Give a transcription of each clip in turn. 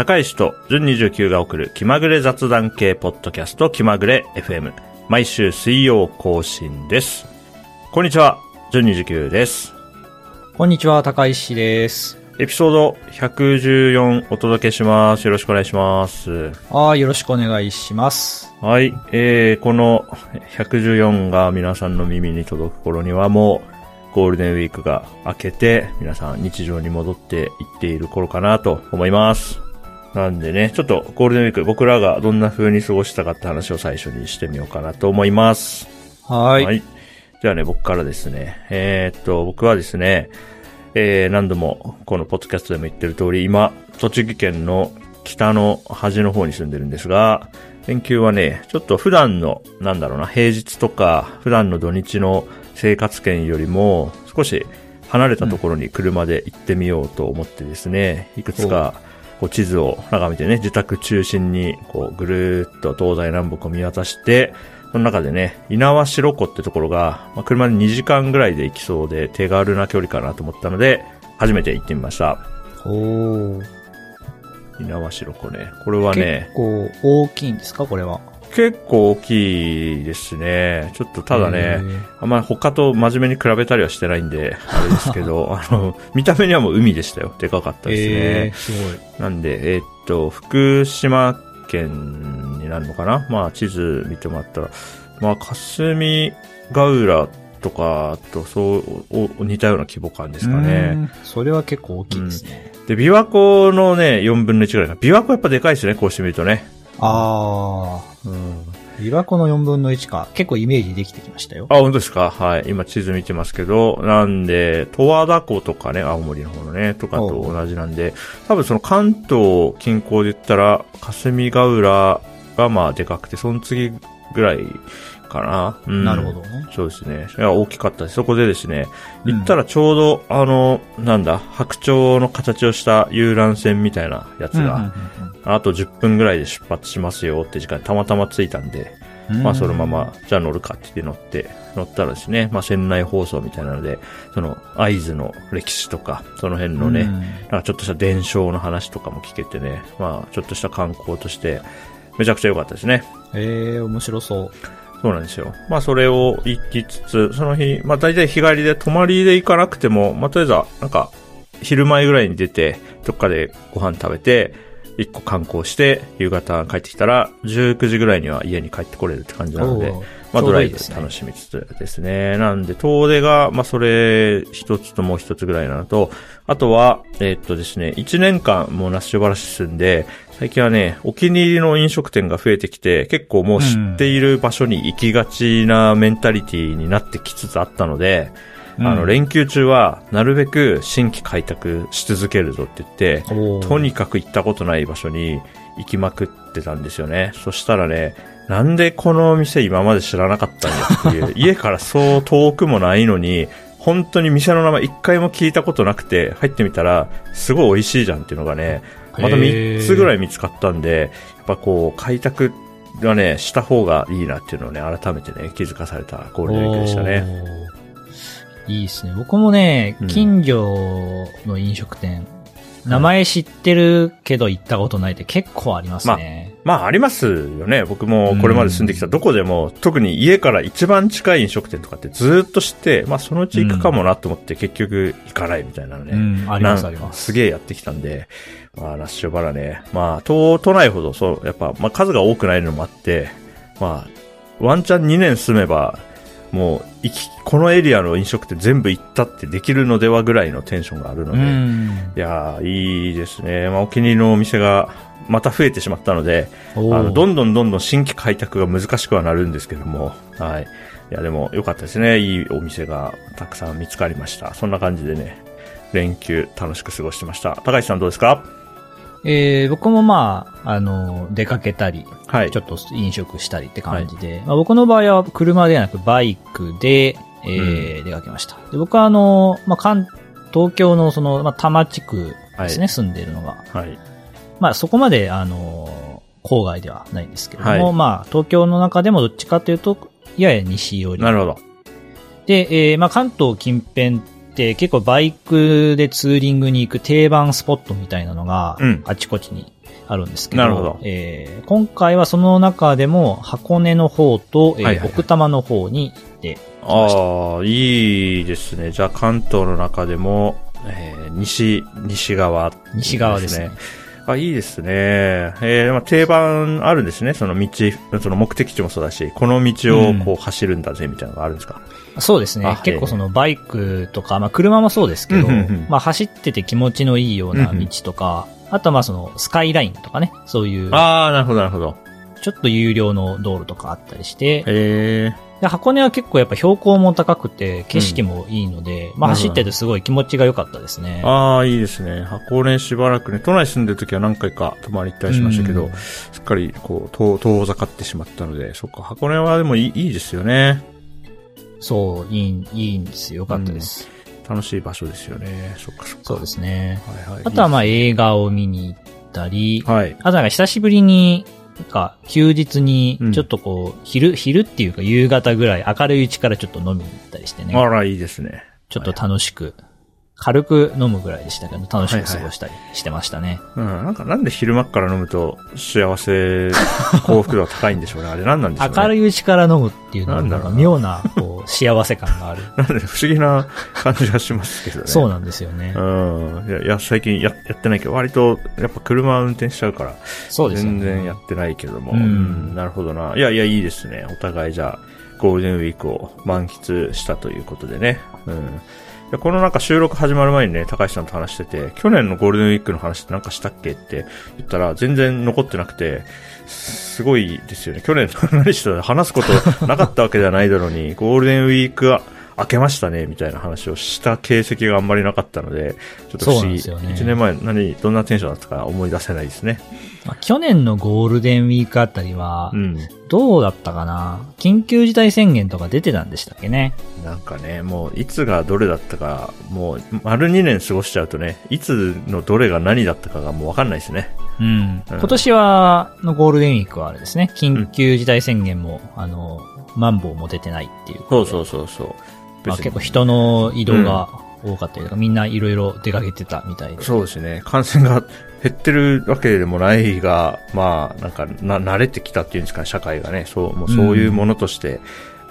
高石と準29が送る気まぐれ雑談系ポッドキャスト気まぐれ FM。毎週水曜更新です。こんにちは、準29です。こんにちは、高石です。エピソード114お届けします。よろしくお願いします。ああ、よろしくお願いします。はい。えー、この114が皆さんの耳に届く頃にはもうゴールデンウィークが明けて皆さん日常に戻っていっている頃かなと思います。なんでね、ちょっとゴールデンウィーク僕らがどんな風に過ごしたかって話を最初にしてみようかなと思います。はい。はい。じゃあね、僕からですね。えーっと、僕はですね、えー、何度もこのポッドキャストでも言ってる通り、今、栃木県の北の端の方に住んでるんですが、連休はね、ちょっと普段の、なんだろうな、平日とか、普段の土日の生活圏よりも、少し離れたところに車で行ってみようと思ってですね、いくつか、こう地図を眺めてね、自宅中心に、こう、ぐるーっと東西南北を見渡して、その中でね、猪苗代湖ってところが、まあ、車で2時間ぐらいで行きそうで手軽な距離かなと思ったので、初めて行ってみました。おー猪苗代湖ね。これはね結、構大きいんですか、これは。結構大きいですね。ちょっとただへね、ーあんまり他と真面目に比べたりはしてないんで、あれですけど、あの、見た目にはもう海でしたよ。でかかったですね。えー、すごい。なんで、えーっと、福島県になるのかな？まあ、地図見てもらったら、まあ、霞ヶ浦とかと、そう、お似たような規模感ですかね。んそれは結構大きいですね。で、琵琶湖のね、4分の1ぐらいか。琵琶湖やっぱでかいですね、こうしてみるとね。あうん。琵琶湖の4分の1か。結構イメージできてきましたよ。あ、本当ですか？はい。今地図見てますけど、なんで、十和田湖とかね、青森の方のね、とかと同じなんで、多分その関東近郊で言ったら、霞ヶ浦がまあでかくて、その次ぐらいかな。うん、なるほどね。そうですね。いや、大きかったです。そこでですね、うん行ったらちょうど、あの、なんだ、白鳥の形をした遊覧船みたいなやつが、あと10分ぐらいで出発しますよって時間にたまたま着いたんで、うんまあそのまま、じゃあ乗るかって言って乗って、乗ったらですね、まあ船内放送みたいなので、その合図の歴史とか、その辺のね、うんなんかちょっとした伝承の話とかも聞けてね、まあちょっとした観光として、めちゃくちゃ良かったですね。えー、面白そう。そうなんですよ。まあそれを行きつつ、その日、まあ大体日帰りで泊まりで行かなくても、まあとりあえずは、なんか、昼前ぐらいに出て、どっかでご飯食べて、一個観光して、夕方帰ってきたら、19時ぐらいには家に帰ってこれるって感じなので、まあドライブ楽しみつつですね。なんで、遠出が、まあそれ一つともう一つぐらいなのと、あとは、えーっとですね、一年間もう那須塩原市住んで、最近はね、お気に入りの飲食店が増えてきて、結構もう知っている場所に行きがちなメンタリティになってきつつあったので、あの、うん連休中は、なるべく新規開拓し続けるぞって言って、とにかく行ったことない場所に行きまくってたんですよね。そしたらね、なんでこの店今まで知らなかったんやっていう、家からそう遠くもないのに、本当に店の名前一回も聞いたことなくて、入ってみたら、すごい美味しいじゃんっていうのがね、また3つぐらい見つかったんで、やっぱこう、開拓はね、した方がいいなっていうのをね、改めてね、気づかされたゴールデンウィークでしたね。いいですね。僕もねうん、近所の飲食店、名前知ってるけど行ったことないって結構ありますね。まあありますよね。僕もこれまで住んできたどこでも、特に家から一番近い飲食店とかってずっと知って、まあそのうち行くかもなと思って結局行かないみたいなのね。うん、ありますあります。すげえやってきたんで、まあラッシュバラね。まあ都、都内ほどそう、やっぱ、まあ数が多くないのもあって、まあ、ワンチャン2年住めば、もう、行き、このエリアの飲食店全部行ったってできるのではぐらいのテンションがあるのうで、ん。いやー、いいですね。まあ、お気に入りのお店がまた増えてしまったので、あの、どんどんどんどん新規開拓が難しくはなるんですけども、はい。いや、でも良かったですね。いいお店がたくさん見つかりました。そんな感じでね、連休楽しく過ごしてました。高橋さんどうですか？えー、僕もまあ、あの、出かけたり、はいちょ。っと飲食したりって感じで、まあ、僕の場合は車ではなくバイクで、えー出かけました。で僕はあの、まあ、関、東京のその、まあ、多摩地区ですね、はい住んでいるのが。はい。まあ、そこまで、あの、郊外ではないんですけれども、はいまあ、東京の中でもどっちかというと、やや西寄り。なるほど。で、えーまあ、関東近辺って結構バイクでツーリングに行く定番スポットみたいなのがうん、あちこちにあるんですけど、なるほどえー今回はその中でも箱根の方と、えーはいはいはい奥多摩の方に行って、ああ、いいですね。じゃあ関東の中でも、えー西、西側、西側ですね。。あ、いいですね。えーまあ、定番あるんですね。その道、その目的地もそうだし、この道をこう走るんだぜ、みたいなのがあるんですか？そうですねあ。結構そのバイクとか、まあ車もそうですけど、うんうんうんまあ走ってて気持ちのいいような道とか、あとはまあそのスカイラインとかね、そういう、ああ、なるほど、なるほど。ちょっと有料の道路とかあったりして、えで箱根は結構やっぱ標高も高くて景色もいいので、まあなるほど走っててすごい気持ちが良かったですねー、。ああ、いいですね。箱根しばらくね、都内住んでる時は何回か泊まり行ったりしましたけど、うんすっかりこう、遠遠ざかってしまったので、そっか、箱根はでもいいいいですよね。そう、いい、いいんですよ。良かったです。楽しい場所ですよね。そっかそっか。そうですね。はいはい。あとはまあい映画を見に行ったり、いはい。あとなんか久しぶりに、か休日にうんちょっとこう、昼、昼っていうか夕方ぐらい明るいうちからちょっと飲みに行ったりしてね。あら、いいですね。ちょっと楽しく、軽く飲むぐらいでしたけど、楽しく過ごしたりしてましたね。うん、なんかなんで昼間っから飲むと幸せ、幸福度が高いんでしょうね。あれ何なんでしょうね。明るいうちから飲むっていうのはなんか妙な、こう、幸せ感がある。なんで不思議な感じがしますけどね。そうなんですよね。うん。いや、いや最近ややってないけど、割と、やっぱ車運転しちゃうから、そうですよね。全然やってないけども、うんうんなるほどな。いやいや、いいですね。お互いじゃあ、ゴールデンウィークを満喫したということでね。うん。このなんか収録始まる前にね、高橋さんと話してて、去年のゴールデンウィークの話ってなんかしたっけって言ったら、全然残ってなくて、すごいですよね。去年何したの話すことなかったわけじゃないだろうに、ゴールデンウィークは明けましたね、みたいな話をした形跡があんまりなかったので、ちょっと不思議。んですよね1年前何、どんなテンションだったか思い出せないですね。まあ去年のゴールデンウィークあたりはう、ん。どうだったかな？緊急事態宣言とか出てたんでしたっけね？なんかね、もういつがどれだったか、もう丸2年過ごしちゃうとね、いつのどれが何だったかがもうわかんないですね。うん。うん今年は、のゴールデンウィークはあれですね。緊急事態宣言も、あの、マンボウも出てないっていうそう。そうそうそう。まあ、結構人の移動が多かったりとか、みんないろいろ出かけてたみたいで。そうですね。感染が減ってるわけでもないが、まあ、なんか、な、慣れてきたっていうんですかね、社会がね。そう、もうそういうものとして、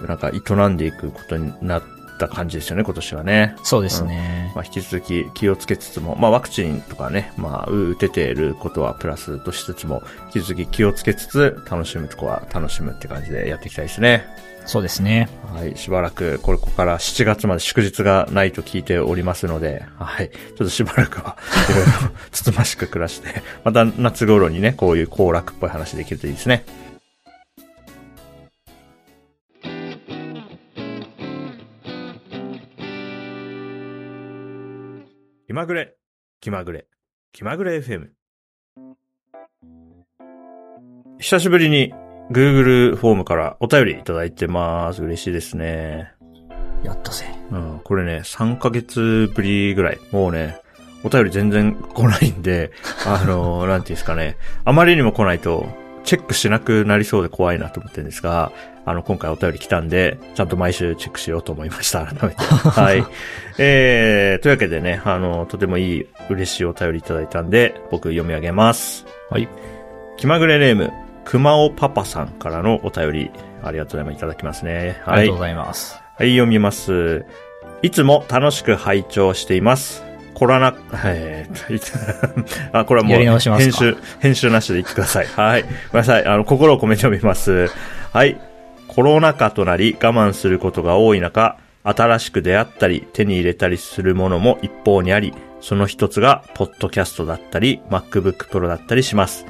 なんか営んでいくことになった感じですよね、今年はね。そうですね。まあ、引き続き気をつけつつも、まあ、ワクチンとかね、まあ、打てていることはプラスとしつつも、引き続き気をつけつつ、楽しむとこは楽しむって感じでやっていきたいですね。そうですね。はい、しばらく、これ、ここから7月まで祝日がないと聞いておりますので、はい、ちょっとしばらくは、いろいろつつましく暮らして、また夏頃にね、こういう行楽っぽい話できるといいですね。気まぐれ、気まぐれ、気まぐれ FM。久しぶりに Google フォームからお便りいただいてます。嬉しいですね。やったぜ。うん、これね、3ヶ月ぶりぐらい。もうね、お便り全然来ないんで、あの、なんていうんですかね。あまりにも来ないと、チェックしなくなりそうで怖いなと思ってるんですが、あの、今回お便り来たんで、ちゃんと毎週チェックしようと思いました。改めて。はい。えー、というわけでね、あの、とてもいい、嬉しいお便りいただいたんで、僕読み上げます。はい。気まぐれネーム、熊尾パパさんからのお便り、ありがとうございます。いただきますね。ありがとうございます。はい、読みます。いつも楽しく拝聴しています。コロナ、えー、あ、これはもう、編集、編集なしで言ってください。はい。ごめんなさい。あの、心を込めて読みます。はい。コロナ禍となり我慢することが多い中、新しく出会ったり手に入れたりするものも一方にあり、その一つが、ポッドキャストだったり、MacBook Pro だったりします。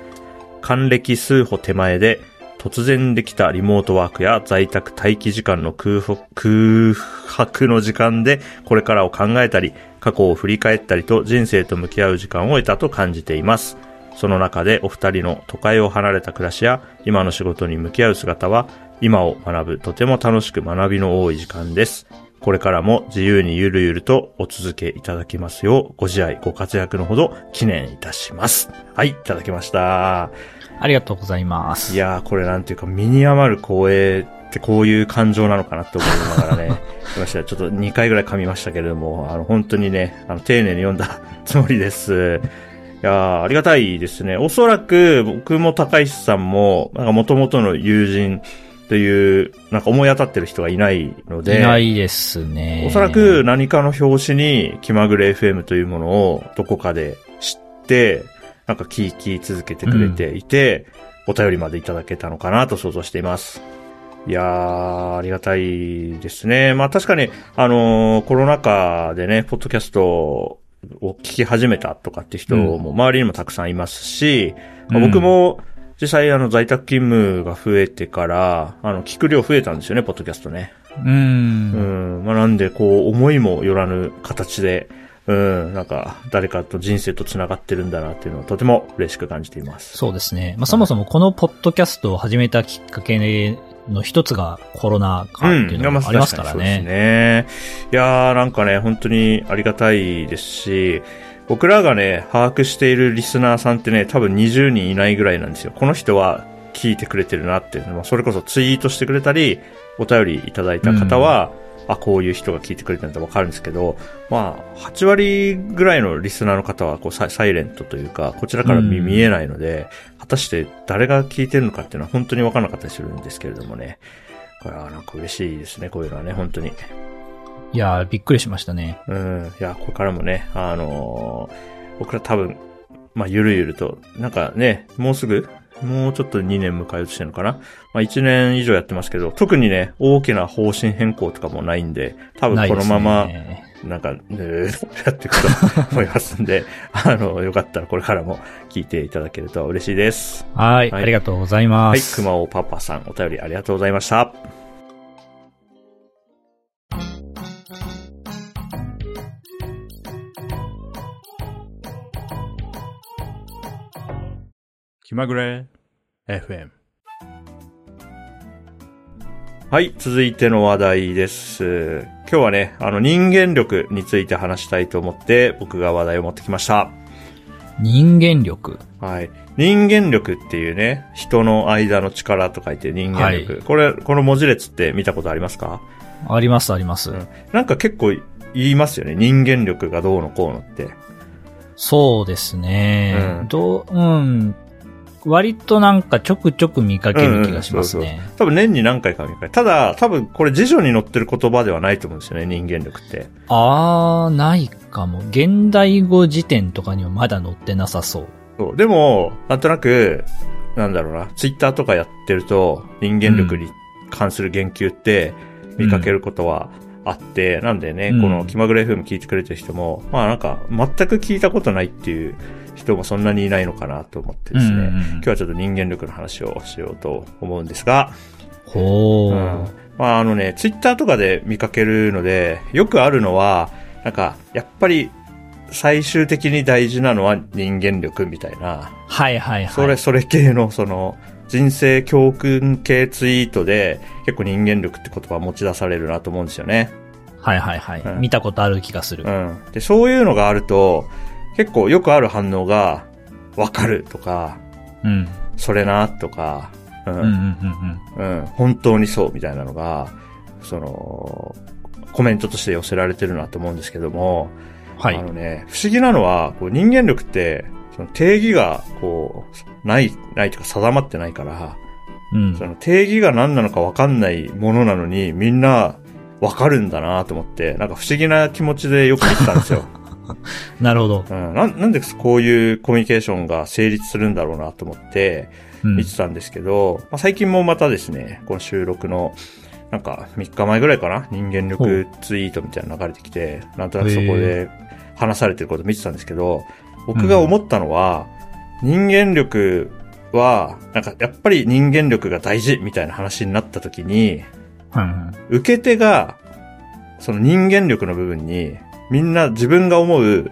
還暦数歩手前で、突然できたリモートワークや在宅待機時間の空白の時間でこれからを考えたり、過去を振り返ったりと人生と向き合う時間を得たと感じています。その中でお二人の都会を離れた暮らしや今の仕事に向き合う姿は今を学ぶとても楽しく学びの多い時間です。これからも自由にゆるゆるとお続けいただきますようご自愛ご活躍のほど記念いたします。はい、いただきました。ありがとうございます。いやー、これなんていうか、身に余る光栄ってこういう感情なのかなって思いながらね、来ました。ちょっと2回ぐらい噛みましたけれども、あの、本当にね、あの、丁寧に読んだ つもりです。いやーありがたいですね。おそらく僕も高石さんも、なんか元々の友人という、なんか思い当たってる人がいないので、いないですね。おそらく何かの表紙に気まぐれ FM というものをどこかで知って、なんか聞き続けてくれていて、お便りまでいただけたのかなと想像しています。いやー、ありがたいですね。まあ確かに、あのーコロナ禍でね、ポッドキャストを聞き始めたとかって人も周りにもたくさんいますし、まあうん僕も実際あの在宅勤務が増えてから、あの、聞く量増えたんですよね、ポッドキャストね。う。うんん。まあ、なんで、こう、思いもよらぬ形で、うん、なんか、誰かと人生と繋がってるんだなっていうのをとても嬉しく感じています。そうですね。まあ、そもそもこのポッドキャストを始めたきっかけの一つがコロナ禍っていうのもありますからそうですね。ね。いやー、なんかね、本当にありがたいですし、僕らがね、把握しているリスナーさんってね、多分20人いないぐらいなんですよ。この人は聞いてくれてるなっていうのは、それこそツイートしてくれたり、お便りいただいた方は、あ、こういう人が聞いてくれてるんだわかるんですけど、まあ、8割ぐらいのリスナーの方は、こうサイ、サイレントというか、こちらから見えないので、果たして誰が聞いてるのかっていうのは本当にわからなかったりするんですけれどもね。これはなんか嬉しいですね、こういうのはね、本当に。いやー、びっくりしましたね。うん。いや、これからもね、あのー僕ら多分、まあ、ゆるゆると、なんかね、もうすぐ、もうちょっと2年迎えようとしてるのかな。まあ、1年以上やってますけど、特にね、大きな方針変更とかもないんで、多分このまま、なんか、ぬー やっていくと思いますんで、あの、よかったらこれからも聞いていただけると嬉しいです。はい、はいありがとうございまはい、す。熊尾パパさん、お便りありがとうございました。気まぐれ FM。はい、続いての話題です。今日はね、あの人間力について話したいと思って僕が話題を持ってきました。人間力？はい。人間力っていうね、人の間の力と書いて人間力。はいこれ、この文字列って見たことありますか？あります、あります。うんなんか結構言いますよね。人間力がどうのこうのって。そうですね。うんどう、うん。割となんかちょくちょく見かける気がしますね。多分年に何回か見かける。ただ、多分これ辞書に載ってる言葉ではないと思うんですよね、人間力って。あー、ないかも。現代語辞典とかにはまだ載ってなさそう。そう。でも、なんとなく、なんだろうな、ツイッターとかやってると、人間力に関する言及って見かけることはあって、なんでね、うんこの気まぐれ FM 聞いてくれてる人も、まあなんか、全く聞いたことないっていう人もそんなにいないのかなと思ってですね、うんうんうん今日はちょっと人間力の話をしようと思うんですが、ほー。うんまああのね、ツイッターとかで見かけるので、よくあるのは、なんか、やっぱり、最終的に大事なのは人間力みたいな、はいはいはい。それ、それ系の、その、人生教訓系ツイートで、結構人間力って言葉持ち出されるなと思うんですよね。はいはいはい。うん見たことある気がする。うん。で、そういうのがあると、結構よくある反応が、わかるとか、うん。それな、とか、う、うんうんんうんうん、本当にそうみたいなのが、その、コメントとして寄せられてるなと思うんですけども、うん。はいあ。のね、不思議なのは、こう人間力って、その定義が、こう、ない、ないというか定まってないから、うんそ。の定義が何なのか分かんないものなのに、みんな分かるんだなと思って、なんか不思議な気持ちでよく見てたんですよ。なるほど。うん、なんなんでこういうコミュニケーションが成立するんだろうなと思ってうん。見てたんですけど、まあ、最近もまたですね、この収録の、なんか3日前ぐらいかな、人間力ツイートみたいなの流れてきて、なんとなくそこで話されてること見てたんですけど、僕が思ったのは、人間力は、なんかやっぱり人間力が大事みたいな話になった時に、うんうん受け手が、その人間力の部分に、みんな自分が思う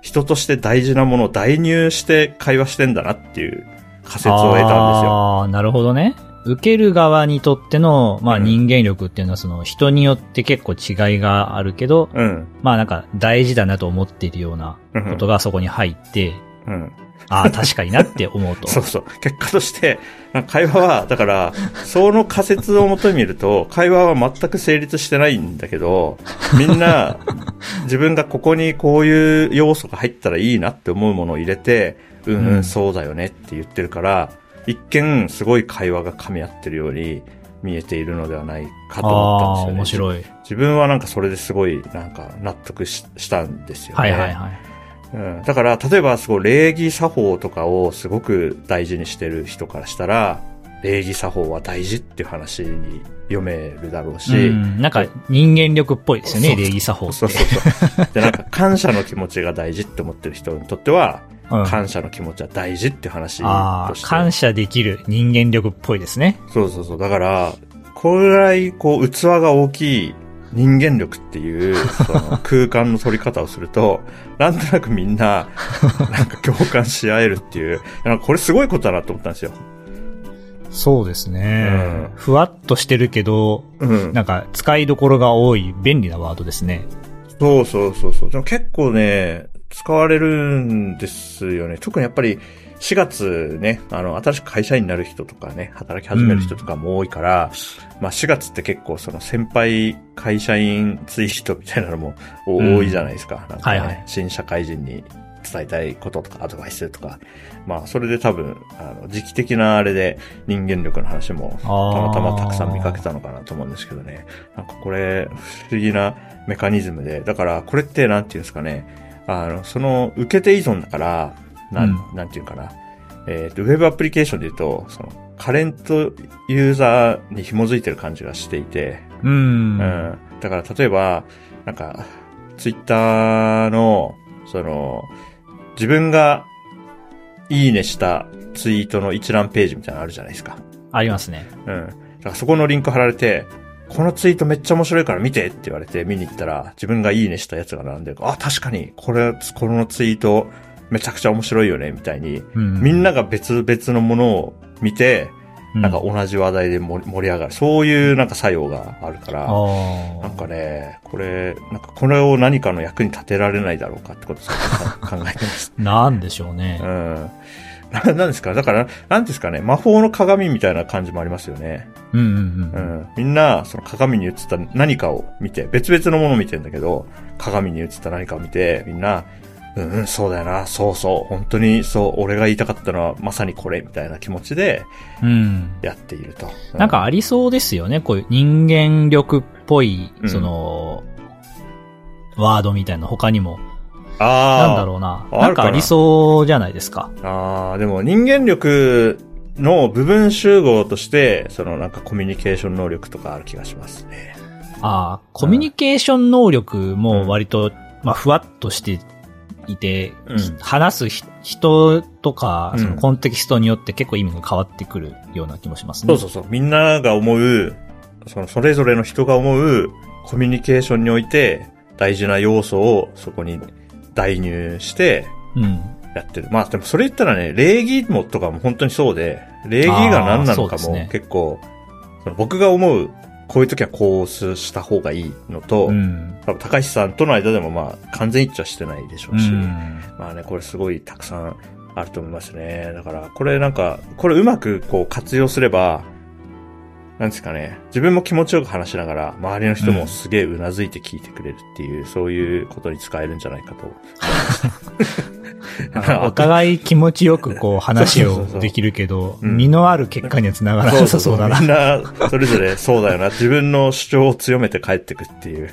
人として大事なものを代入して会話してんだなっていう仮説を得たんですよ。ああ、なるほどね。受ける側にとっての、まあうん人間力っていうのはその人によって結構違いがあるけど、うん。まあなんか大事だなと思っているようなうんことがそこに入って、うん。ああ、確かになって思うと。そうそう。結果として、会話は、だから、その仮説をもとに見ると、会話は全く成立してないんだけど、みんな、自分がここにこういう要素が入ったらいいなって思うものを入れて、うんううんん、そうだよねって言ってるから、一見すごい会話が噛み合ってるように見えているのではないかと思ったんですよね。面白い。自分はなんかそれですごいなんか納得ししたんですよね。はいはいはい。うん、だから、例えば、すごい礼儀作法とかをすごく大事にしてる人からしたら、礼儀作法は大事っていう話に読めるだろうし、うん、なんか人間力っぽいですよね、礼儀作法って。そうそうそう。で、なんか感謝の気持ちが大事って思ってる人にとっては、うん感謝の気持ちは大事っていう話として。感謝できる人間力っぽいですね。そうそうそう。だから、これぐらい、こう、器が大きい人間力っていう、その空間の取り方をすると、なんとなくみんな、なんか共感し合えるっていう、なんかこれすごいことだなと思ったんですよ。そうですね。うんふわっとしてるけど、うん。なんか使いどころが多い便利なワードですね。そうそうそうそう。でも結構ね、使われるんですよね。特にやっぱり4月ね、あの、新しく会社員になる人とかね、働き始める人とかも多いから、まあ4月って結構その先輩会社員ツイートみたいなのもうん多いじゃないですか。なんかね、はいはい新社会人に伝えたいこととかアドバイスとか。まあそれで多分、あの、時期的なあれで人間力の話もたまたまたくさん見かけたのかなと思うんですけどね。なんかこれ、不思議なメカニズムで、だからこれってなんていうんですかね、あの、その、受け手依存だから、なん、うんなんていうかな。えっ、と、ウェブアプリケーションで言うと、その、カレントユーザーに紐づいてる感じがしていて、うん。うん。だから例えば、なんか、ツイッターの、その、自分がいいねしたツイートの一覧ページみたいなのあるじゃないですか。ありますね。うん。だからそこのリンク貼られて、このツイートめっちゃ面白いから見てって言われて見に行ったら、自分がいいねしたやつが並んでるあ、確かに、これ、このツイートめちゃくちゃ面白いよね、みたいに、うん。みんなが別々のものを見て、うなんか同じ話題で盛り上がる。そういうなんか作用があるから。なんかね、これ、なんかこれを何かの役に立てられないだろうかってことを考えてます。なんでしょうねう。ん。ななんですか？だから、なんですかね？魔法の鏡みたいな感じもありますよね。うんうんううん。ん。みんな、その鏡に映った何かを見て、別々のものを見てんだけど、鏡に映った何かを見て、みんな、うんうん、そうだよな、そうそう、本当にそう、俺が言いたかったのはまさにこれ、みたいな気持ちでうん。やっていると。うなんかありそうですよね。こういう人間力っぽい、うんその、ワードみたいな他にも。ああ。なんだろうな。あなんかありそうじゃないですか。ああ、でも人間力の部分集合として、そのなんかコミュニケーション能力とかある気がしますね。ああ、コミュニケーション能力も割と、まあ、ふわっとしていて、うん話すひ人とか、うんそのコンテキストによって結構意味が変わってくるような気もしますね。そうそうそう。みんなが思う、そのそれぞれの人が思うコミュニケーションにおいて大事な要素をそこに代入してうん。やってる。まあでもそれ言ったらね、礼儀もとかも本当にそうで、礼儀が何なのかも結構、その僕が思う、こういう時はこうした方がいいのと、うん。多分高橋さんとの間でもまあ完全一致はしてないでしょううし、ん。まあね、これすごいたくさんあると思いますね。だから、これなんか、これうまくこう活用すれば、なんですかね、自分も気持ちよく話しながら、周りの人もすげえ頷いて聞いてくれるっていう、そういうことに使えるんじゃないかと。お互い気持ちよくこう話をできるけど、うん身のある結果にはつながらなさそうだな。みんな、それぞれそうだよな。自分の主張を強めて帰ってくっていう。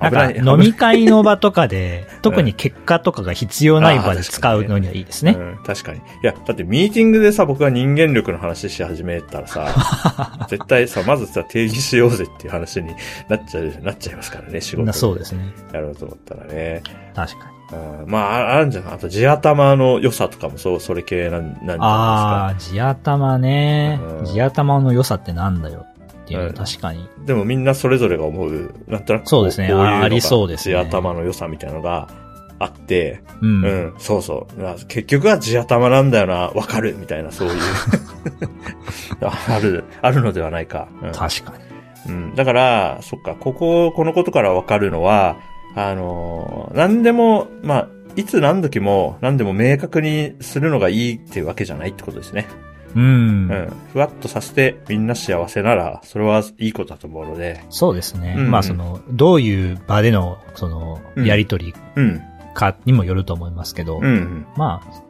なんか飲み会の場とかで、特に結果とかが必要ない場で使うのにはいいですね。うん、確かに。いや、だってミーティングでさ、僕が人間力の話し始めたらさ、絶対さ、まずさ、定義しようぜっていう話になっちゃう、なっちゃいますからね、仕事そうですね。やろうと思ったらね。確かに。うん、まあ、ああるんじゃない？あと、地頭の良さとかもそう、それ系なん、なんじゃないああ、地頭ねう。ん地頭の良さってなんだよっていう確かに。ですか。でもみんなそれぞれが思う、なんとなくこそうですねこいのがあありそうですね地頭の良さみたいなのがあって、う。うんん、そうそう。まあ結局は地頭なんだよな、わかるみたいな、そういう。ある、あるのではないか。うん確かに。うん。だから、そっか、ここ、このことからわかるのは、あのー、何でも、まあ、いつ何時も何でも明確にするのがいいっていうわけじゃないってことですね。うん。うん。ふわっとさせてみんな幸せなら、それはいいことだと思うので。そうですね。うんまあその、どういう場での、その、うんやりとりうん。かにもよると思いますけど、うんうん。まあ、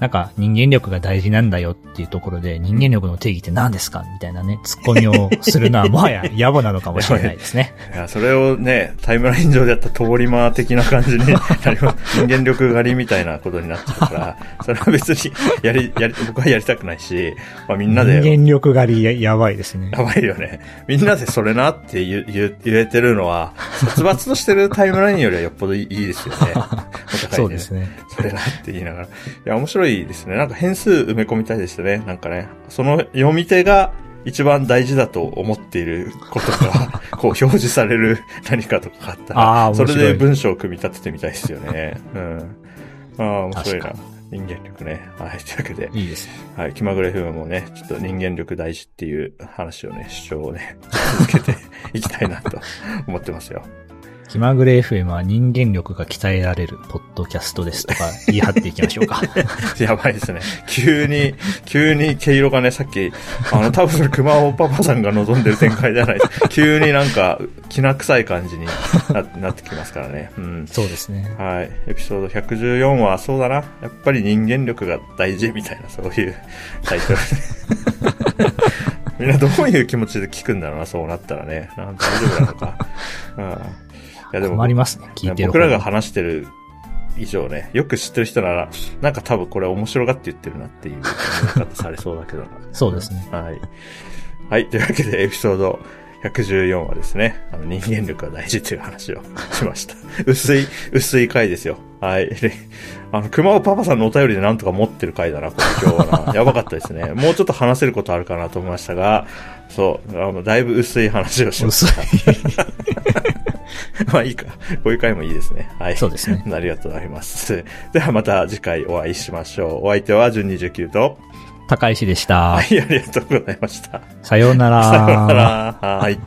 なんか人間力が大事なんだよっていうところで、人間力の定義って何ですかみたいなね、ツッコミをするのはもはや 野暮なのかもしれないですね。いや、それをね、タイムライン上でやった通り魔的な感じになります。人間力狩りみたいなことになっちゃうから、それは別にやり、やり、僕はやりたくないし、まあみんなで、人間力狩りややばいですね。やばいよね。みんなでそれなって言う言う言えてるのは、殺伐としてるタイムラインよりはよっぽどいいですよね。お互いねそうですね。それなって言いながら。いや、面白いですね。なんか変数埋め込みたいですね。なんかね。その読み手が一番大事だと思っていることが、こう表示される 何かとかあったら、それで文章を組み立ててみたいですよね。うん。ああ、面白いな。人間力ね。はい。というわけで、いいですね。はい。気まぐれ FM もね、ちょっと人間力大事っていう話をね、主張をね、続けていきたいなと思ってますよ。気まぐれ FM は人間力が鍛えられるポッドキャストですとか言い張っていきましょうか。やばいですね。急に、急に毛色がね、さっき、あの、多分それ熊尾パパさんが望んでる展開じゃないです。急になんか、きな臭い感じにな なってきますからね。うん。そうですね。はい。エピソード114は、そうだな。やっぱり人間力が大事みたいな、そういうタイトル。みんなどういう気持ちで聞くんだろうな、そうなったらね。なん大丈夫なのか。うん。いや、でも、困りますね。聞いてる方僕らが話してる以上ね、よく知ってる人なら、なんか多分これ面白がって言ってるなっていう見方されそうだけどな。そうですね。はい。はい。というわけで、エピソード114はですね、あの人間力が大事という話をしました。薄い、薄い回ですよ。はい。であの、熊尾パパさんのお便りでなんとか持ってる回だな、これ今日はな。やばかったですね。もうちょっと話せることあるかなと思いましたが、そう、あの、だいぶ薄い話をしまし薄い。た。まあいいか。こういう回もいいですね。はい。そうですね。ありがとうございます。ではまた次回お会いしましょう。お相手は純29と、高石でした。はい、ありがとうございました。さようなら。さようなら。はい。